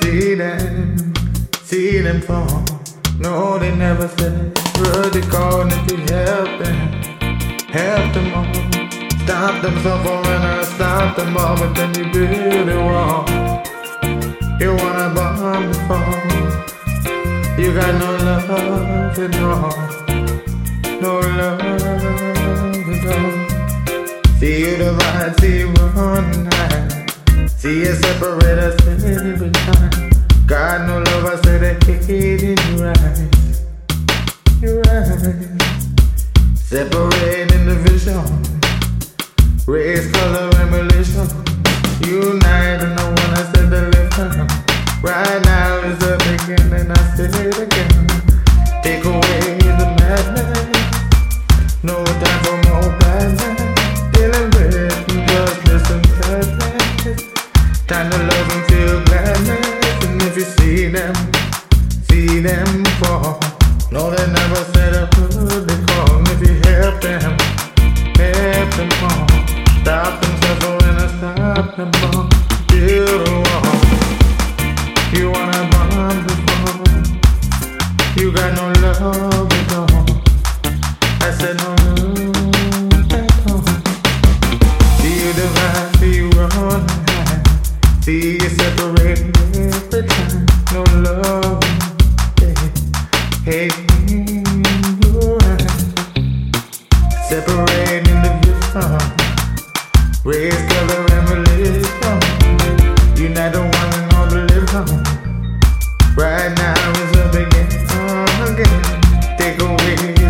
see them see them fall. No, they never said. Really calling if you help them, help them all. Stop them suffering or stop them all, but then you build a wall. You wanna bomb the fall. You got no love at all. See you separate us every time. God no love, I said I hate in your eyes. Your eyes. Separate individual. Race, color, see them fall. No, they never said a word they call. And if you help them, help them all. Stop them suffering and stop them all. Build a wall. You wanna bomb the fall. You got no love at all. I said no love at all. See you divide, see you run high. See you separate every time. No love. Away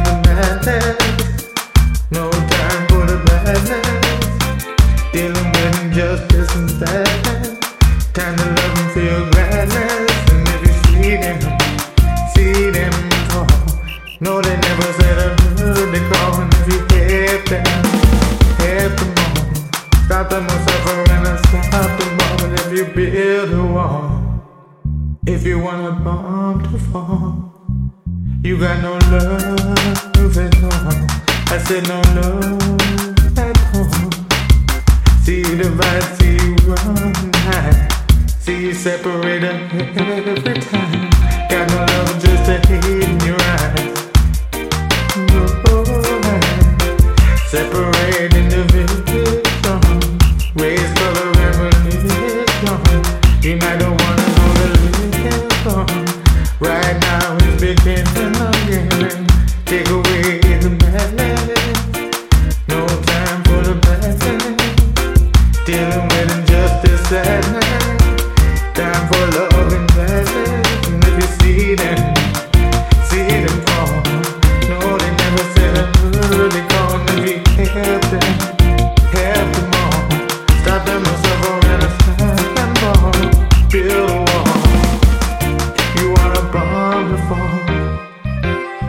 the madness. No time to love and feel gladness. And if you see them. No, they never said a word they call. And if you help them, help them all. Stop them from suffering and stop them all. And if you build a wall. If you want a bomb to fall, you got no love at all. I said no love at all. See you divide, see you run high. See you separate every time. Got no love, just a hate in your eyes. Separate individual, race, color, and religion. Unite the one and all the living. Right now it's. Take away the madness. No time for the badness. Dealing with injustice.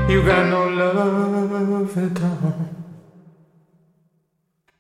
You got no love at all.